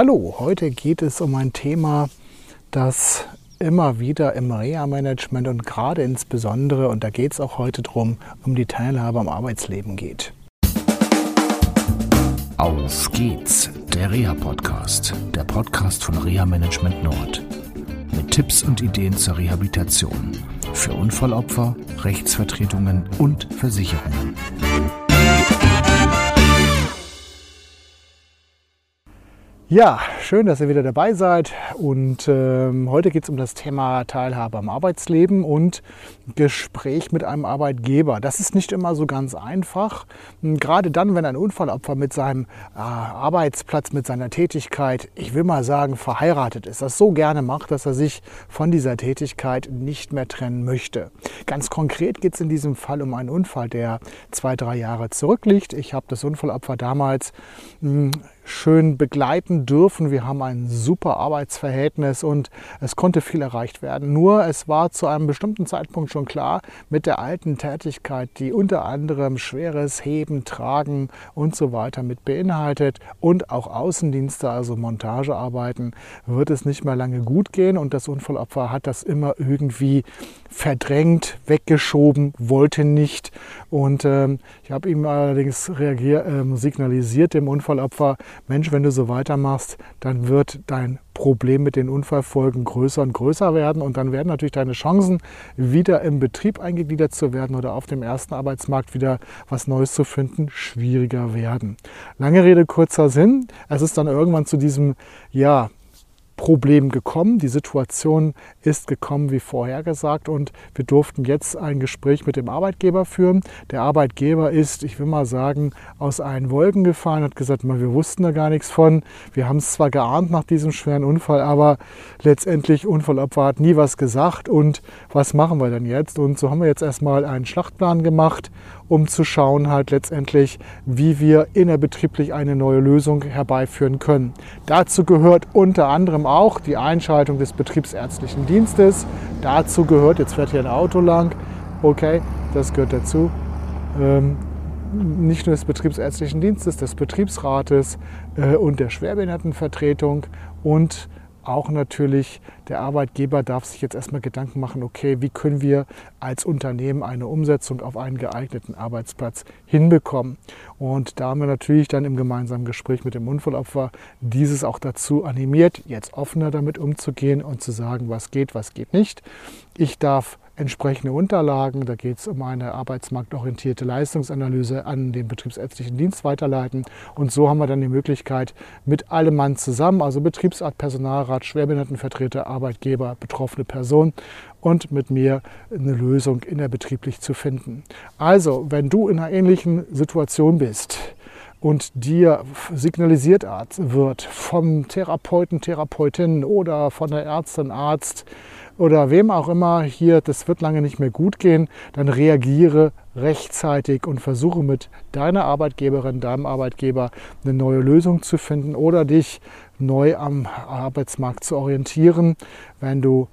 Hallo, heute geht es um ein Thema, das immer wieder im Reha-Management und gerade insbesondere, und da geht es auch heute drum, um die Teilhabe am Arbeitsleben geht. Auf geht's, der Reha-Podcast, der Podcast von Reha-Management Nord. Mit Tipps und Ideen zur Rehabilitation für Unfallopfer, Rechtsvertretungen und Versicherungen. Ja, schön, dass ihr wieder dabei seid. Und ähm, heute geht es um das Thema Teilhabe am Arbeitsleben und Gespräch mit einem Arbeitgeber. Das ist nicht immer so ganz einfach. Gerade dann, wenn ein Unfallopfer mit seinem äh, Arbeitsplatz, mit seiner Tätigkeit, ich will mal sagen, verheiratet ist, das so gerne macht, dass er sich von dieser Tätigkeit nicht mehr trennen möchte. Ganz konkret geht es in diesem Fall um einen Unfall, der zwei, drei Jahre zurückliegt. Ich habe das Unfallopfer damals mh, schön begleiten dürfen. Wir haben ein super Arbeitsverhältnis und es konnte viel erreicht werden. Nur es war zu einem bestimmten Zeitpunkt schon klar, mit der alten Tätigkeit, die unter anderem schweres Heben, Tragen und so weiter mit beinhaltet und auch Außendienste, also Montagearbeiten, wird es nicht mehr lange gut gehen und das Unfallopfer hat das immer irgendwie verdrängt, weggeschoben, wollte nicht. Und ähm, ich habe ihm allerdings reagier, äh, signalisiert, dem Unfallopfer, Mensch, wenn du so weitermachst, dann wird dein Problem mit den Unfallfolgen größer und größer werden und dann werden natürlich deine Chancen, wieder im Betrieb eingegliedert zu werden oder auf dem ersten Arbeitsmarkt wieder was Neues zu finden, schwieriger werden. Lange Rede, kurzer Sinn. Es ist dann irgendwann zu diesem, ja, Problem gekommen. Die Situation ist gekommen wie vorhergesagt und wir durften jetzt ein Gespräch mit dem Arbeitgeber führen. Der Arbeitgeber ist, ich will mal sagen, aus allen Wolken gefallen, hat gesagt, wir wussten da gar nichts von. Wir haben es zwar geahnt nach diesem schweren Unfall, aber letztendlich Unfallopfer hat nie was gesagt und was machen wir denn jetzt? Und so haben wir jetzt erstmal einen Schlachtplan gemacht um zu schauen halt letztendlich, wie wir innerbetrieblich eine neue Lösung herbeiführen können. Dazu gehört unter anderem auch die Einschaltung des betriebsärztlichen Dienstes. Dazu gehört, jetzt fährt hier ein Auto lang, okay, das gehört dazu. Ähm, nicht nur des betriebsärztlichen Dienstes, des Betriebsrates äh, und der Schwerbehindertenvertretung und auch natürlich der Arbeitgeber darf sich jetzt erstmal Gedanken machen, okay, wie können wir als Unternehmen eine Umsetzung auf einen geeigneten Arbeitsplatz hinbekommen. Und da haben wir natürlich dann im gemeinsamen Gespräch mit dem Unfallopfer dieses auch dazu animiert, jetzt offener damit umzugehen und zu sagen, was geht, was geht nicht. Ich darf entsprechende Unterlagen, da geht es um eine arbeitsmarktorientierte Leistungsanalyse an den betriebsärztlichen Dienst weiterleiten. Und so haben wir dann die Möglichkeit, mit allem Mann zusammen, also Betriebsart, Personalrat, Schwerbehindertenvertreter, Arbeitgeber, betroffene Person und mit mir eine Lösung innerbetrieblich zu finden. Also, wenn du in einer ähnlichen Situation bist, und dir signalisiert wird vom Therapeuten, Therapeutin oder von der Ärztin, Arzt, oder wem auch immer hier, das wird lange nicht mehr gut gehen, dann reagiere rechtzeitig und versuche mit deiner Arbeitgeberin, deinem Arbeitgeber eine neue Lösung zu finden oder dich neu am Arbeitsmarkt zu orientieren. Wenn du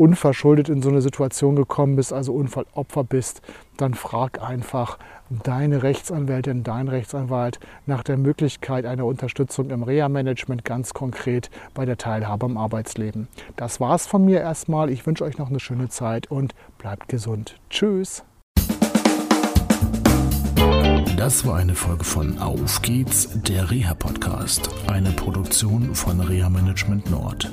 unverschuldet in so eine Situation gekommen bist, also Unfallopfer bist, dann frag einfach deine Rechtsanwältin, dein Rechtsanwalt nach der Möglichkeit einer Unterstützung im Reha-Management, ganz konkret bei der Teilhabe am Arbeitsleben. Das war's von mir erstmal. Ich wünsche euch noch eine schöne Zeit und bleibt gesund. Tschüss. Das war eine Folge von Auf geht's, der Reha-Podcast, eine Produktion von Reha Management Nord.